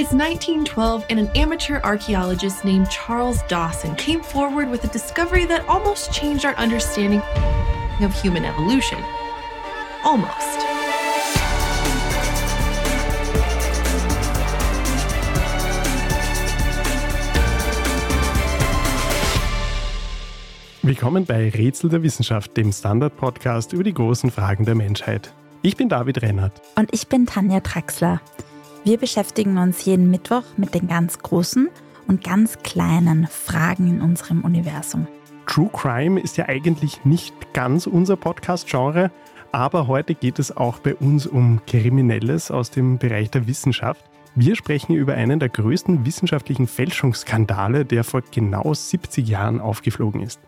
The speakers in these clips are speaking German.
It's 1912, and an amateur archaeologist named Charles Dawson came forward with a discovery that almost changed our understanding of human evolution. Almost. Willkommen bei Rätsel der Wissenschaft, dem Standard-Podcast über die großen Fragen der Menschheit. Ich bin David Rennert. Und ich bin Tanja Traxler. Wir beschäftigen uns jeden Mittwoch mit den ganz großen und ganz kleinen Fragen in unserem Universum. True Crime ist ja eigentlich nicht ganz unser Podcast-Genre, aber heute geht es auch bei uns um Kriminelles aus dem Bereich der Wissenschaft. Wir sprechen über einen der größten wissenschaftlichen Fälschungsskandale, der vor genau 70 Jahren aufgeflogen ist.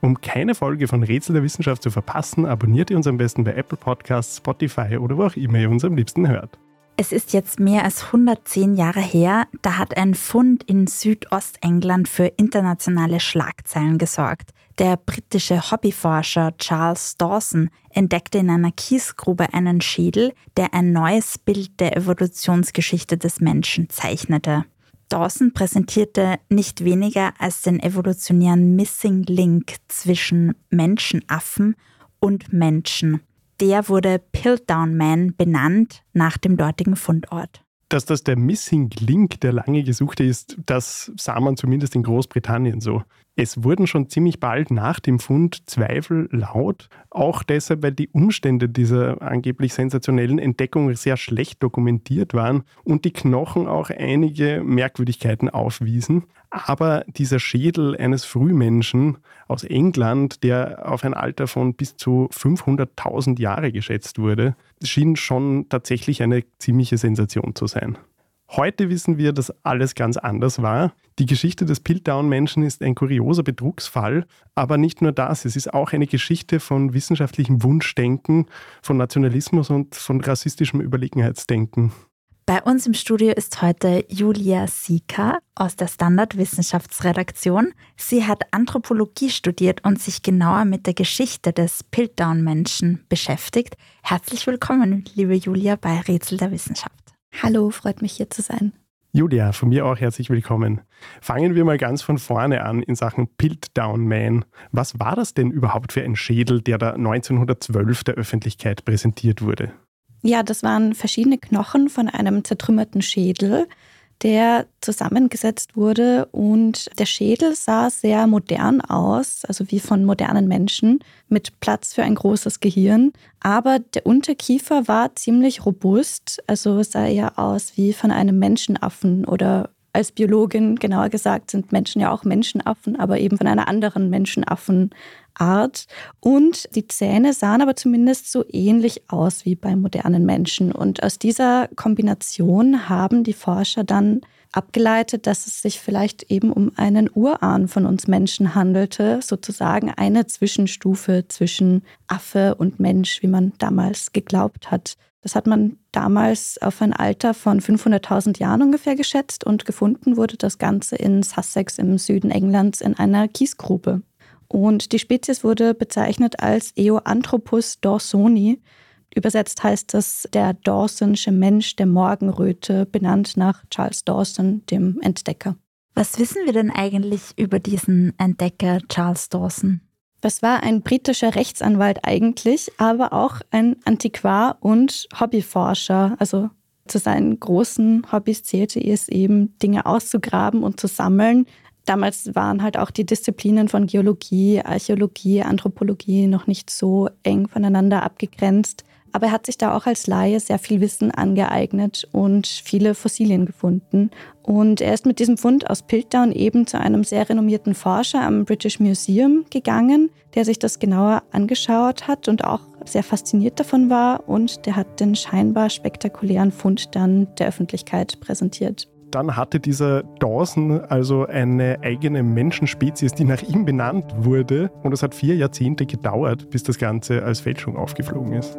Um keine Folge von Rätsel der Wissenschaft zu verpassen, abonniert ihr uns am besten bei Apple Podcasts, Spotify oder wo auch immer ihr uns am liebsten hört. Es ist jetzt mehr als 110 Jahre her, da hat ein Fund in Südostengland für internationale Schlagzeilen gesorgt. Der britische Hobbyforscher Charles Dawson entdeckte in einer Kiesgrube einen Schädel, der ein neues Bild der Evolutionsgeschichte des Menschen zeichnete. Dawson präsentierte nicht weniger als den evolutionären Missing Link zwischen Menschenaffen und Menschen der wurde Piltdown Man benannt nach dem dortigen Fundort. Dass das der Missing Link, der lange gesuchte ist, das sah man zumindest in Großbritannien so. Es wurden schon ziemlich bald nach dem Fund Zweifel laut, auch deshalb, weil die Umstände dieser angeblich sensationellen Entdeckung sehr schlecht dokumentiert waren und die Knochen auch einige Merkwürdigkeiten aufwiesen. Aber dieser Schädel eines Frühmenschen aus England, der auf ein Alter von bis zu 500.000 Jahre geschätzt wurde, schien schon tatsächlich eine ziemliche Sensation zu sein. Heute wissen wir, dass alles ganz anders war. Die Geschichte des Piltdown-Menschen ist ein kurioser Betrugsfall, aber nicht nur das, es ist auch eine Geschichte von wissenschaftlichem Wunschdenken, von Nationalismus und von rassistischem Überlegenheitsdenken. Bei uns im Studio ist heute Julia Sika aus der Standardwissenschaftsredaktion. Sie hat Anthropologie studiert und sich genauer mit der Geschichte des Piltdown-Menschen beschäftigt. Herzlich willkommen, liebe Julia, bei Rätsel der Wissenschaft. Hallo, freut mich hier zu sein. Julia, von mir auch herzlich willkommen. Fangen wir mal ganz von vorne an in Sachen Piltdown Man. Was war das denn überhaupt für ein Schädel, der da 1912 der Öffentlichkeit präsentiert wurde? Ja, das waren verschiedene Knochen von einem zertrümmerten Schädel der zusammengesetzt wurde und der Schädel sah sehr modern aus, also wie von modernen Menschen, mit Platz für ein großes Gehirn. Aber der Unterkiefer war ziemlich robust, also sah eher aus wie von einem Menschenaffen oder als Biologin genauer gesagt sind Menschen ja auch Menschenaffen, aber eben von einer anderen Menschenaffen Art. Und die Zähne sahen aber zumindest so ähnlich aus wie bei modernen Menschen. Und aus dieser Kombination haben die Forscher dann abgeleitet, dass es sich vielleicht eben um einen Urahn von uns Menschen handelte, sozusagen eine Zwischenstufe zwischen Affe und Mensch, wie man damals geglaubt hat. Das hat man damals auf ein Alter von 500.000 Jahren ungefähr geschätzt und gefunden wurde das Ganze in Sussex im Süden Englands in einer Kiesgrube. Und die Spezies wurde bezeichnet als Eoanthropus dawsoni. Übersetzt heißt das der Dawsonsche Mensch der Morgenröte, benannt nach Charles Dawson, dem Entdecker. Was wissen wir denn eigentlich über diesen Entdecker Charles Dawson? Das war ein britischer Rechtsanwalt eigentlich, aber auch ein Antiquar und Hobbyforscher. Also zu seinen großen Hobbys zählte es eben, Dinge auszugraben und zu sammeln, Damals waren halt auch die Disziplinen von Geologie, Archäologie, Anthropologie noch nicht so eng voneinander abgegrenzt. Aber er hat sich da auch als Laie sehr viel Wissen angeeignet und viele Fossilien gefunden. Und er ist mit diesem Fund aus Piltdown eben zu einem sehr renommierten Forscher am British Museum gegangen, der sich das genauer angeschaut hat und auch sehr fasziniert davon war. Und der hat den scheinbar spektakulären Fund dann der Öffentlichkeit präsentiert dann hatte dieser Dawson also eine eigene Menschenspezies, die nach ihm benannt wurde. Und es hat vier Jahrzehnte gedauert, bis das Ganze als Fälschung aufgeflogen ist.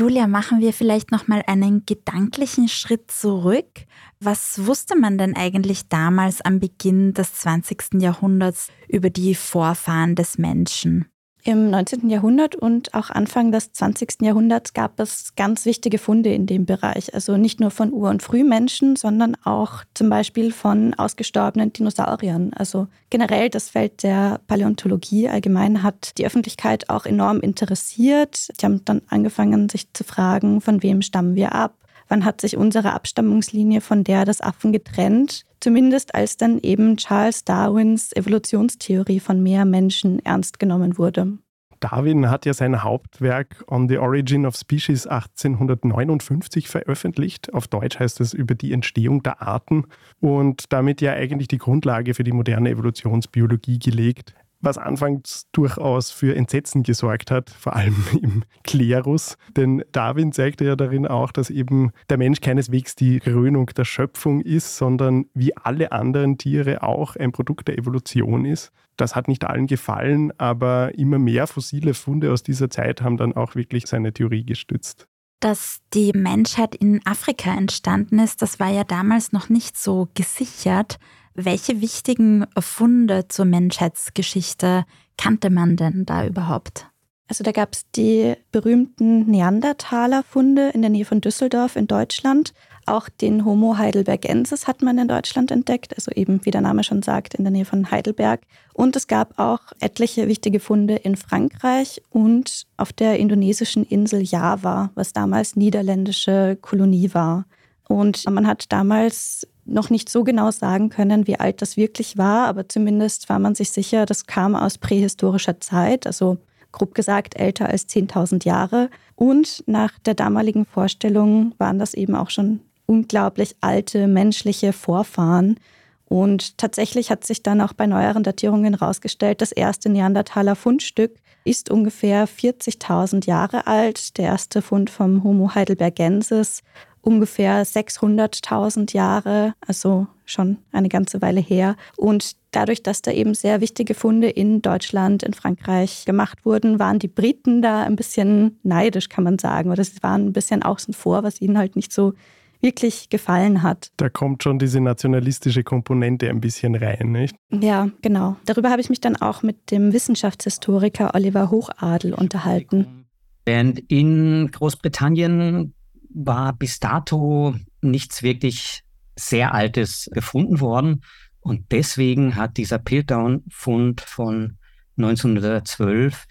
Julia, machen wir vielleicht noch mal einen gedanklichen Schritt zurück. Was wusste man denn eigentlich damals am Beginn des 20. Jahrhunderts über die Vorfahren des Menschen? Im 19. Jahrhundert und auch Anfang des 20. Jahrhunderts gab es ganz wichtige Funde in dem Bereich. Also nicht nur von Ur- und Frühmenschen, sondern auch zum Beispiel von ausgestorbenen Dinosauriern. Also generell das Feld der Paläontologie allgemein hat die Öffentlichkeit auch enorm interessiert. Die haben dann angefangen, sich zu fragen, von wem stammen wir ab? Wann hat sich unsere Abstammungslinie von der des Affen getrennt? Zumindest als dann eben Charles Darwins Evolutionstheorie von mehr Menschen ernst genommen wurde. Darwin hat ja sein Hauptwerk On the Origin of Species 1859 veröffentlicht. Auf Deutsch heißt es über die Entstehung der Arten und damit ja eigentlich die Grundlage für die moderne Evolutionsbiologie gelegt was anfangs durchaus für Entsetzen gesorgt hat, vor allem im Klerus. Denn Darwin zeigte ja darin auch, dass eben der Mensch keineswegs die Krönung der Schöpfung ist, sondern wie alle anderen Tiere auch ein Produkt der Evolution ist. Das hat nicht allen gefallen, aber immer mehr fossile Funde aus dieser Zeit haben dann auch wirklich seine Theorie gestützt. Dass die Menschheit in Afrika entstanden ist, das war ja damals noch nicht so gesichert. Welche wichtigen Funde zur Menschheitsgeschichte kannte man denn da überhaupt? Also da gab es die berühmten Neandertaler-Funde in der Nähe von Düsseldorf in Deutschland. Auch den Homo heidelbergensis hat man in Deutschland entdeckt, also eben, wie der Name schon sagt, in der Nähe von Heidelberg. Und es gab auch etliche wichtige Funde in Frankreich und auf der indonesischen Insel Java, was damals niederländische Kolonie war. Und man hat damals noch nicht so genau sagen können, wie alt das wirklich war, aber zumindest war man sich sicher, das kam aus prähistorischer Zeit, also grob gesagt älter als 10.000 Jahre. Und nach der damaligen Vorstellung waren das eben auch schon unglaublich alte menschliche Vorfahren. Und tatsächlich hat sich dann auch bei neueren Datierungen herausgestellt, das erste Neandertaler Fundstück ist ungefähr 40.000 Jahre alt. Der erste Fund vom Homo heidelbergensis ungefähr 600.000 Jahre, also schon eine ganze Weile her. Und dadurch, dass da eben sehr wichtige Funde in Deutschland, in Frankreich gemacht wurden, waren die Briten da ein bisschen neidisch, kann man sagen. Oder sie waren ein bisschen außen vor, was ihnen halt nicht so wirklich gefallen hat. Da kommt schon diese nationalistische Komponente ein bisschen rein, nicht? Ja, genau. Darüber habe ich mich dann auch mit dem Wissenschaftshistoriker Oliver Hochadel unterhalten. Während in Großbritannien war bis dato nichts wirklich sehr Altes gefunden worden. Und deswegen hat dieser Piltdown-Fund von 1912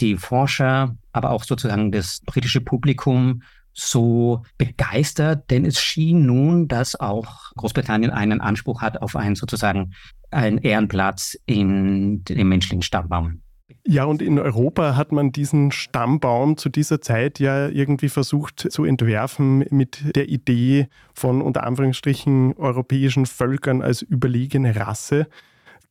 die Forscher, aber auch sozusagen das britische Publikum so begeistert, denn es schien nun, dass auch Großbritannien einen Anspruch hat auf einen sozusagen einen Ehrenplatz in dem menschlichen Stammbaum. Ja, und in Europa hat man diesen Stammbaum zu dieser Zeit ja irgendwie versucht zu entwerfen mit der Idee von unter Anführungsstrichen europäischen Völkern als überlegene Rasse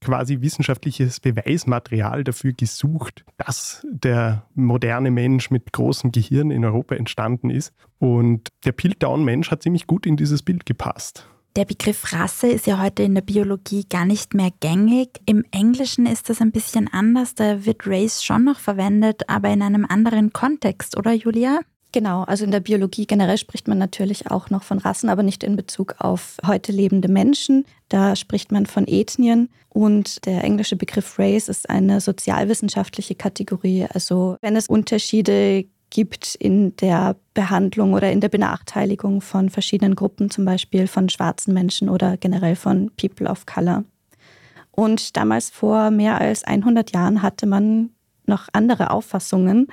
quasi wissenschaftliches Beweismaterial dafür gesucht, dass der moderne Mensch mit großem Gehirn in Europa entstanden ist. Und der Piltdown-Mensch hat ziemlich gut in dieses Bild gepasst. Der Begriff Rasse ist ja heute in der Biologie gar nicht mehr gängig. Im Englischen ist das ein bisschen anders. Da wird Race schon noch verwendet, aber in einem anderen Kontext, oder Julia? Genau, also in der Biologie generell spricht man natürlich auch noch von Rassen, aber nicht in Bezug auf heute lebende Menschen. Da spricht man von Ethnien und der englische Begriff Race ist eine sozialwissenschaftliche Kategorie. Also wenn es Unterschiede gibt in der Behandlung oder in der Benachteiligung von verschiedenen Gruppen, zum Beispiel von schwarzen Menschen oder generell von People of Color. Und damals vor mehr als 100 Jahren hatte man noch andere Auffassungen.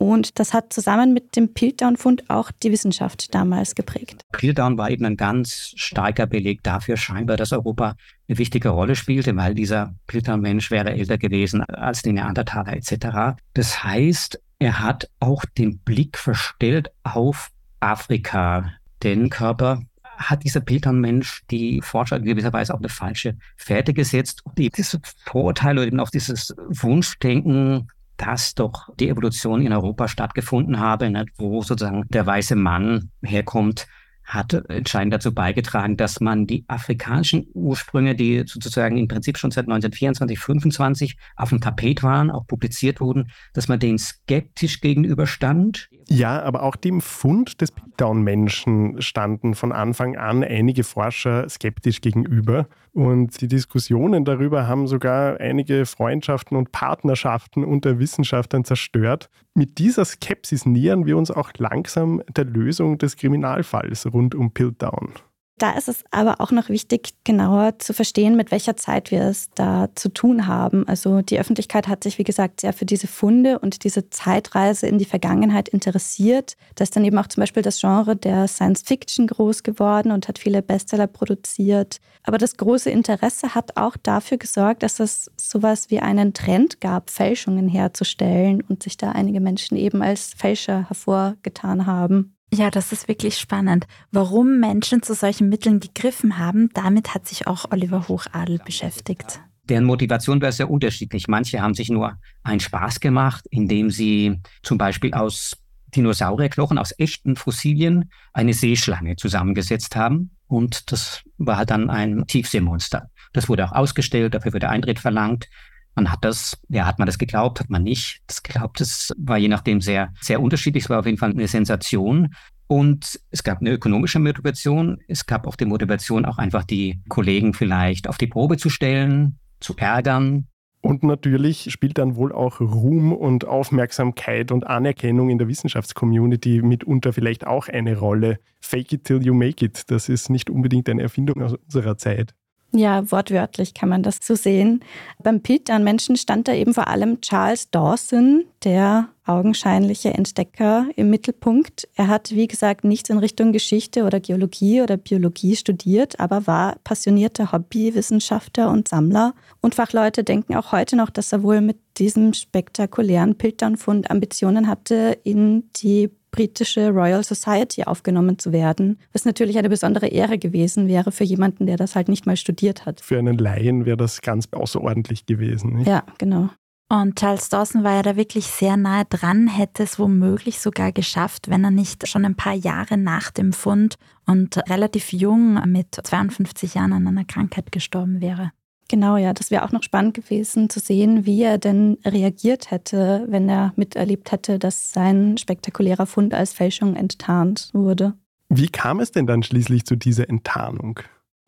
Und das hat zusammen mit dem Piltdown-Fund auch die Wissenschaft damals geprägt. Piltdown war eben ein ganz starker Beleg dafür, scheinbar, dass Europa eine wichtige Rolle spielte, weil dieser Piltdown-Mensch wäre älter gewesen als die Neandertaler etc. Das heißt, er hat auch den Blick verstellt auf Afrika. Den Körper hat dieser Peter-Mensch die Forscher in gewisser Weise auf eine falsche Fährte gesetzt. Und dieses Vorurteil oder eben auch dieses Wunschdenken, dass doch die Evolution in Europa stattgefunden habe, nicht, wo sozusagen der weiße Mann herkommt, hat entscheidend dazu beigetragen, dass man die afrikanischen Ursprünge, die sozusagen im Prinzip schon seit 1924, 25 auf dem Tapet waren, auch publiziert wurden, dass man denen skeptisch gegenüberstand. Ja, aber auch dem Fund des Piltdown-Menschen standen von Anfang an einige Forscher skeptisch gegenüber. Und die Diskussionen darüber haben sogar einige Freundschaften und Partnerschaften unter Wissenschaftlern zerstört. Mit dieser Skepsis nähern wir uns auch langsam der Lösung des Kriminalfalls rund um Piltdown. Da ist es aber auch noch wichtig, genauer zu verstehen, mit welcher Zeit wir es da zu tun haben. Also die Öffentlichkeit hat sich, wie gesagt, sehr für diese Funde und diese Zeitreise in die Vergangenheit interessiert. Da ist dann eben auch zum Beispiel das Genre der Science Fiction groß geworden und hat viele Bestseller produziert. Aber das große Interesse hat auch dafür gesorgt, dass es sowas wie einen Trend gab, Fälschungen herzustellen und sich da einige Menschen eben als Fälscher hervorgetan haben. Ja, das ist wirklich spannend. Warum Menschen zu solchen Mitteln gegriffen haben, damit hat sich auch Oliver Hochadel beschäftigt. Deren Motivation war sehr unterschiedlich. Manche haben sich nur einen Spaß gemacht, indem sie zum Beispiel aus Dinosaurierknochen, aus echten Fossilien, eine Seeschlange zusammengesetzt haben. Und das war halt dann ein Tiefseemonster. Das wurde auch ausgestellt, dafür wurde Eintritt verlangt. Man hat das, ja, hat man das geglaubt, hat man nicht. Das geglaubt, das war je nachdem sehr, sehr unterschiedlich. Es war auf jeden Fall eine Sensation. Und es gab eine ökonomische Motivation. Es gab auch die Motivation, auch einfach die Kollegen vielleicht auf die Probe zu stellen, zu ärgern. Und natürlich spielt dann wohl auch Ruhm und Aufmerksamkeit und Anerkennung in der Wissenschaftscommunity mitunter vielleicht auch eine Rolle. Fake it till you make it, das ist nicht unbedingt eine Erfindung aus unserer Zeit. Ja, wortwörtlich kann man das so sehen. Beim Piltdown-Menschen stand da eben vor allem Charles Dawson, der augenscheinliche Entdecker, im Mittelpunkt. Er hat, wie gesagt, nichts in Richtung Geschichte oder Geologie oder Biologie studiert, aber war passionierter Hobbywissenschaftler und Sammler. Und Fachleute denken auch heute noch, dass er wohl mit diesem spektakulären Piltdown-Fund Ambitionen hatte, in die britische Royal Society aufgenommen zu werden, was natürlich eine besondere Ehre gewesen wäre für jemanden, der das halt nicht mal studiert hat. Für einen Laien wäre das ganz außerordentlich gewesen. Nicht? Ja, genau. Und Charles Dawson war ja da wirklich sehr nahe dran, hätte es womöglich sogar geschafft, wenn er nicht schon ein paar Jahre nach dem Fund und relativ jung mit 52 Jahren an einer Krankheit gestorben wäre. Genau, ja, das wäre auch noch spannend gewesen zu sehen, wie er denn reagiert hätte, wenn er miterlebt hätte, dass sein spektakulärer Fund als Fälschung enttarnt wurde. Wie kam es denn dann schließlich zu dieser Enttarnung?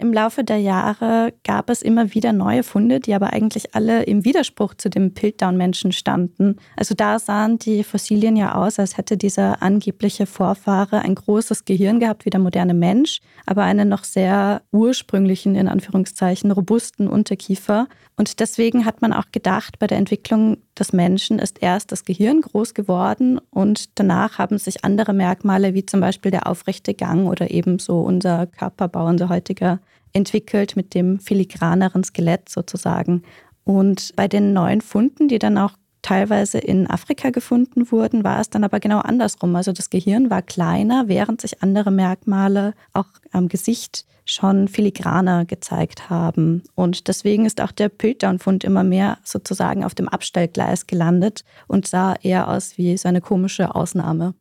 Im Laufe der Jahre gab es immer wieder neue Funde, die aber eigentlich alle im Widerspruch zu dem Piltdown-Menschen standen. Also da sahen die Fossilien ja aus, als hätte dieser angebliche Vorfahre ein großes Gehirn gehabt wie der moderne Mensch, aber einen noch sehr ursprünglichen, in Anführungszeichen, robusten Unterkiefer. Und deswegen hat man auch gedacht, bei der Entwicklung des Menschen ist erst das Gehirn groß geworden und danach haben sich andere Merkmale wie zum Beispiel der aufrechte Gang oder ebenso unser Körperbau, unser heutiger entwickelt mit dem filigraneren Skelett sozusagen. Und bei den neuen Funden, die dann auch teilweise in Afrika gefunden wurden, war es dann aber genau andersrum. Also das Gehirn war kleiner, während sich andere Merkmale auch am Gesicht schon filigraner gezeigt haben. Und deswegen ist auch der Piltdown-Fund immer mehr sozusagen auf dem Abstellgleis gelandet und sah eher aus wie so eine komische Ausnahme.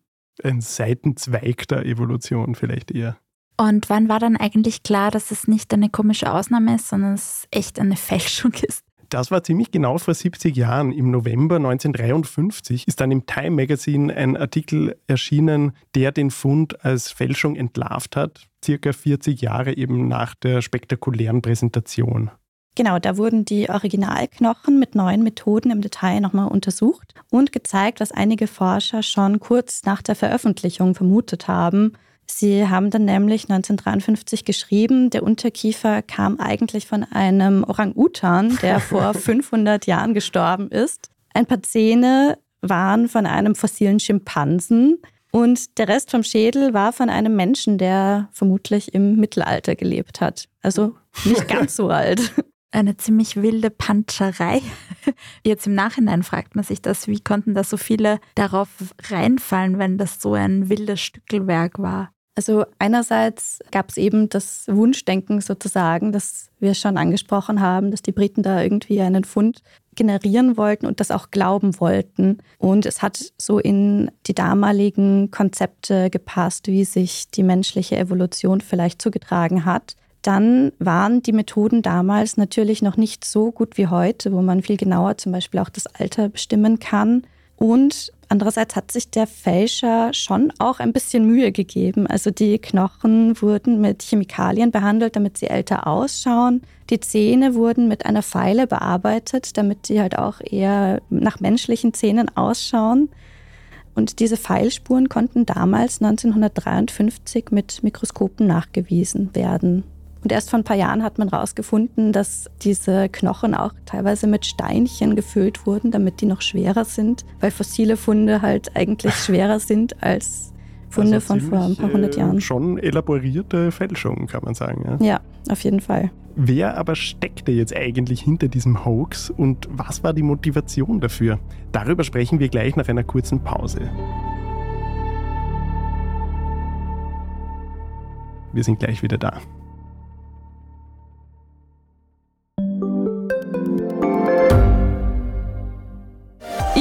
Ein Seitenzweig der Evolution vielleicht eher. Und wann war dann eigentlich klar, dass es nicht eine komische Ausnahme ist, sondern es echt eine Fälschung ist? Das war ziemlich genau vor 70 Jahren. Im November 1953 ist dann im Time Magazine ein Artikel erschienen, der den Fund als Fälschung entlarvt hat, circa 40 Jahre eben nach der spektakulären Präsentation. Genau, da wurden die Originalknochen mit neuen Methoden im Detail nochmal untersucht und gezeigt, was einige Forscher schon kurz nach der Veröffentlichung vermutet haben, Sie haben dann nämlich 1953 geschrieben, der Unterkiefer kam eigentlich von einem Orang-Utan, der vor 500 Jahren gestorben ist. Ein paar Zähne waren von einem fossilen Schimpansen und der Rest vom Schädel war von einem Menschen, der vermutlich im Mittelalter gelebt hat. Also nicht ganz so alt. Eine ziemlich wilde Panscherei. Jetzt im Nachhinein fragt man sich das, wie konnten da so viele darauf reinfallen, wenn das so ein wildes Stückelwerk war? Also einerseits gab es eben das Wunschdenken sozusagen, das wir schon angesprochen haben, dass die Briten da irgendwie einen Fund generieren wollten und das auch glauben wollten. Und es hat so in die damaligen Konzepte gepasst, wie sich die menschliche Evolution vielleicht zugetragen hat. Dann waren die Methoden damals natürlich noch nicht so gut wie heute, wo man viel genauer zum Beispiel auch das Alter bestimmen kann. Und andererseits hat sich der Fälscher schon auch ein bisschen Mühe gegeben. Also die Knochen wurden mit Chemikalien behandelt, damit sie älter ausschauen. Die Zähne wurden mit einer Feile bearbeitet, damit sie halt auch eher nach menschlichen Zähnen ausschauen. Und diese Pfeilspuren konnten damals 1953 mit Mikroskopen nachgewiesen werden. Und erst vor ein paar Jahren hat man herausgefunden, dass diese Knochen auch teilweise mit Steinchen gefüllt wurden, damit die noch schwerer sind, weil fossile Funde halt eigentlich schwerer sind als Funde also von vor ein paar hundert Jahren. Äh, schon elaborierte Fälschung, kann man sagen. Ja? ja, auf jeden Fall. Wer aber steckte jetzt eigentlich hinter diesem Hoax und was war die Motivation dafür? Darüber sprechen wir gleich nach einer kurzen Pause. Wir sind gleich wieder da.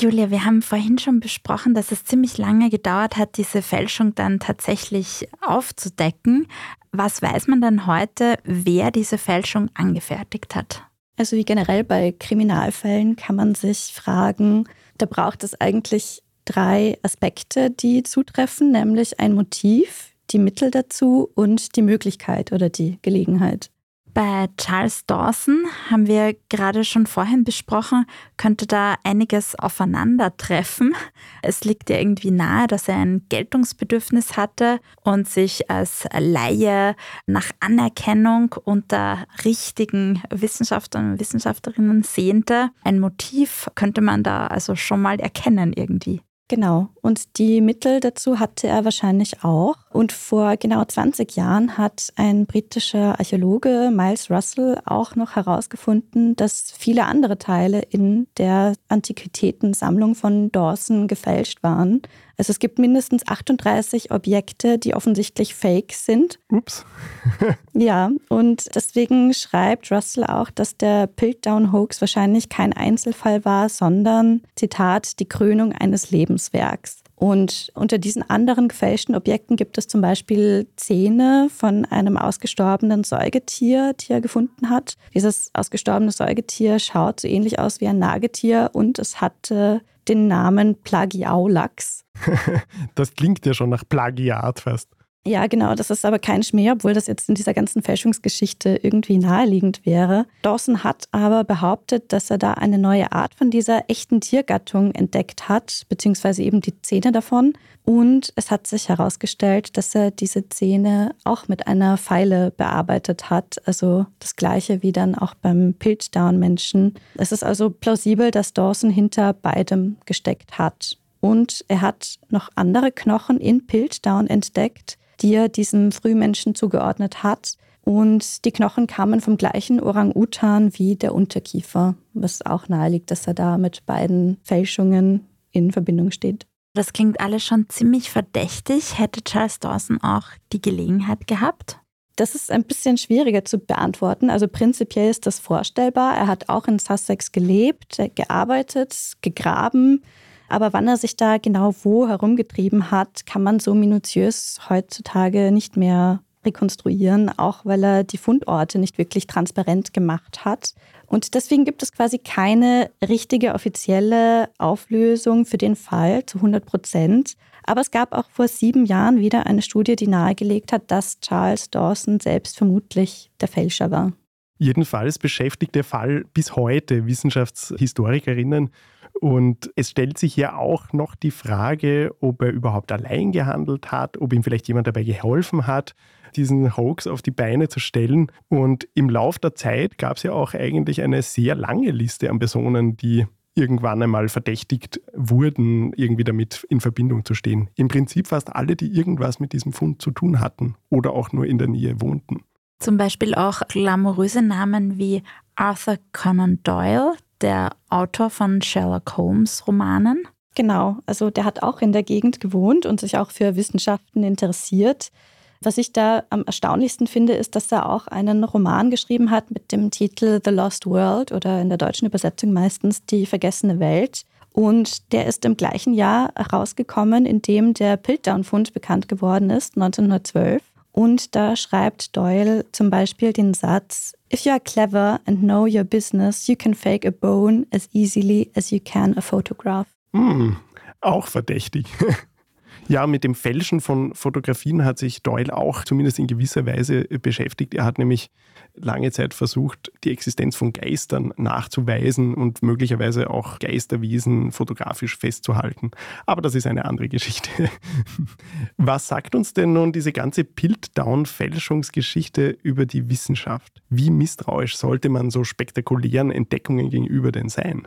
Julia, wir haben vorhin schon besprochen, dass es ziemlich lange gedauert hat, diese Fälschung dann tatsächlich aufzudecken. Was weiß man denn heute, wer diese Fälschung angefertigt hat? Also wie generell bei Kriminalfällen kann man sich fragen, da braucht es eigentlich drei Aspekte, die zutreffen, nämlich ein Motiv, die Mittel dazu und die Möglichkeit oder die Gelegenheit. Bei Charles Dawson haben wir gerade schon vorhin besprochen, könnte da einiges aufeinandertreffen. Es liegt ja irgendwie nahe, dass er ein Geltungsbedürfnis hatte und sich als Laie nach Anerkennung unter richtigen Wissenschaftlern und Wissenschaftlerinnen sehnte. Ein Motiv könnte man da also schon mal erkennen irgendwie. Genau. Und die Mittel dazu hatte er wahrscheinlich auch. Und vor genau 20 Jahren hat ein britischer Archäologe, Miles Russell, auch noch herausgefunden, dass viele andere Teile in der Antiquitätensammlung von Dawson gefälscht waren. Also es gibt mindestens 38 Objekte, die offensichtlich fake sind. Ups. ja, und deswegen schreibt Russell auch, dass der Piltdown-Hoax wahrscheinlich kein Einzelfall war, sondern, Zitat, die Krönung eines Lebenswerks. Und unter diesen anderen gefälschten Objekten gibt es zum Beispiel Zähne von einem ausgestorbenen Säugetier, die er gefunden hat. Dieses ausgestorbene Säugetier schaut so ähnlich aus wie ein Nagetier und es hatte den Namen Plagiaulax. das klingt ja schon nach Plagiat fast. Ja, genau, das ist aber kein Schmäh, obwohl das jetzt in dieser ganzen Fälschungsgeschichte irgendwie naheliegend wäre. Dawson hat aber behauptet, dass er da eine neue Art von dieser echten Tiergattung entdeckt hat, beziehungsweise eben die Zähne davon. Und es hat sich herausgestellt, dass er diese Zähne auch mit einer Pfeile bearbeitet hat. Also das gleiche wie dann auch beim Piltdown-Menschen. Es ist also plausibel, dass Dawson hinter beidem gesteckt hat. Und er hat noch andere Knochen in Piltdown entdeckt, die er diesem Frühmenschen zugeordnet hat. Und die Knochen kamen vom gleichen Orang-Utan wie der Unterkiefer, was auch naheliegt, dass er da mit beiden Fälschungen in Verbindung steht. Das klingt alles schon ziemlich verdächtig. Hätte Charles Dawson auch die Gelegenheit gehabt? Das ist ein bisschen schwieriger zu beantworten. Also prinzipiell ist das vorstellbar. Er hat auch in Sussex gelebt, gearbeitet, gegraben. Aber wann er sich da genau wo herumgetrieben hat, kann man so minutiös heutzutage nicht mehr rekonstruieren, auch weil er die Fundorte nicht wirklich transparent gemacht hat. Und deswegen gibt es quasi keine richtige offizielle Auflösung für den Fall zu 100 Prozent. Aber es gab auch vor sieben Jahren wieder eine Studie, die nahegelegt hat, dass Charles Dawson selbst vermutlich der Fälscher war. Jedenfalls beschäftigt der Fall bis heute Wissenschaftshistorikerinnen und es stellt sich ja auch noch die Frage, ob er überhaupt allein gehandelt hat, ob ihm vielleicht jemand dabei geholfen hat, diesen Hoax auf die Beine zu stellen. Und im Lauf der Zeit gab es ja auch eigentlich eine sehr lange Liste an Personen, die irgendwann einmal verdächtigt wurden, irgendwie damit in Verbindung zu stehen. Im Prinzip fast alle, die irgendwas mit diesem Fund zu tun hatten oder auch nur in der Nähe wohnten. Zum Beispiel auch glamouröse Namen wie Arthur Conan Doyle, der Autor von Sherlock Holmes Romanen. Genau, also der hat auch in der Gegend gewohnt und sich auch für Wissenschaften interessiert. Was ich da am erstaunlichsten finde, ist, dass er auch einen Roman geschrieben hat mit dem Titel The Lost World oder in der deutschen Übersetzung meistens Die vergessene Welt. Und der ist im gleichen Jahr herausgekommen, in dem der Piltdown-Fund bekannt geworden ist, 1912. Und da schreibt Doyle zum Beispiel den Satz, If you are clever and know your business, you can fake a bone as easily as you can a photograph. Hm, auch verdächtig. Ja, mit dem Fälschen von Fotografien hat sich Doyle auch zumindest in gewisser Weise beschäftigt. Er hat nämlich lange Zeit versucht, die Existenz von Geistern nachzuweisen und möglicherweise auch Geisterwesen fotografisch festzuhalten. Aber das ist eine andere Geschichte. Was sagt uns denn nun diese ganze Piltdown-Fälschungsgeschichte über die Wissenschaft? Wie misstrauisch sollte man so spektakulären Entdeckungen gegenüber denn sein?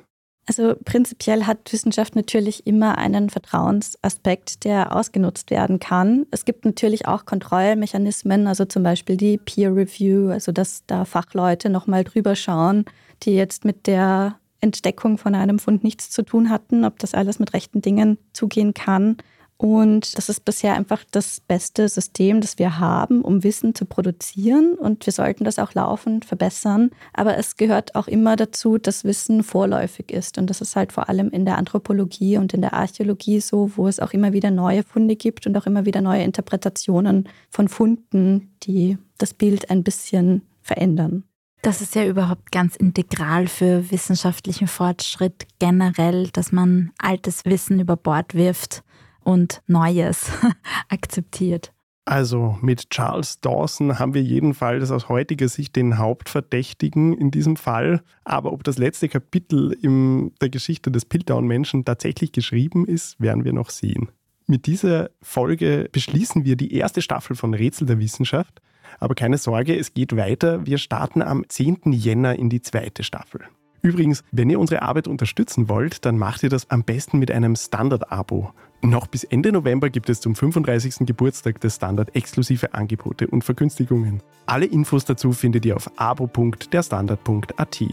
Also prinzipiell hat Wissenschaft natürlich immer einen Vertrauensaspekt, der ausgenutzt werden kann. Es gibt natürlich auch Kontrollmechanismen, also zum Beispiel die Peer Review, also dass da Fachleute nochmal drüber schauen, die jetzt mit der Entdeckung von einem Fund nichts zu tun hatten, ob das alles mit rechten Dingen zugehen kann. Und das ist bisher einfach das beste System, das wir haben, um Wissen zu produzieren. Und wir sollten das auch laufend verbessern. Aber es gehört auch immer dazu, dass Wissen vorläufig ist. Und das ist halt vor allem in der Anthropologie und in der Archäologie so, wo es auch immer wieder neue Funde gibt und auch immer wieder neue Interpretationen von Funden, die das Bild ein bisschen verändern. Das ist ja überhaupt ganz integral für wissenschaftlichen Fortschritt generell, dass man altes Wissen über Bord wirft und Neues akzeptiert. Also mit Charles Dawson haben wir jedenfalls aus heutiger Sicht den Hauptverdächtigen in diesem Fall. Aber ob das letzte Kapitel in der Geschichte des Piltdown-Menschen tatsächlich geschrieben ist, werden wir noch sehen. Mit dieser Folge beschließen wir die erste Staffel von Rätsel der Wissenschaft. Aber keine Sorge, es geht weiter. Wir starten am 10. Jänner in die zweite Staffel. Übrigens, wenn ihr unsere Arbeit unterstützen wollt, dann macht ihr das am besten mit einem Standard-Abo. Noch bis Ende November gibt es zum 35. Geburtstag des Standard exklusive Angebote und Vergünstigungen. Alle Infos dazu findet ihr auf abo.derstandard.at.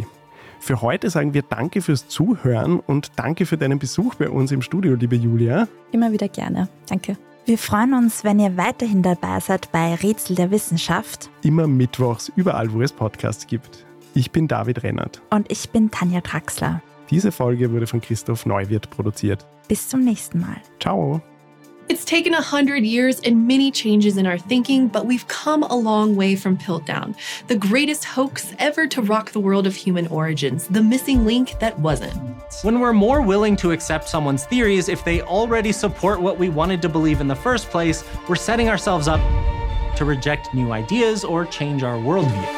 Für heute sagen wir Danke fürs Zuhören und danke für deinen Besuch bei uns im Studio, liebe Julia. Immer wieder gerne. Danke. Wir freuen uns, wenn ihr weiterhin dabei seid bei Rätsel der Wissenschaft. Immer mittwochs, überall, wo es Podcasts gibt. Ich bin David Rennert. Und ich bin Tanja Traxler. Diese Folge wurde von Christoph Neuwirth produziert. Bis zum nächsten Mal. Ciao. It's taken a hundred years and many changes in our thinking, but we've come a long way from Piltdown, the greatest hoax ever to rock the world of human origins, the missing link that wasn't. When we're more willing to accept someone's theories if they already support what we wanted to believe in the first place, we're setting ourselves up to reject new ideas or change our worldview.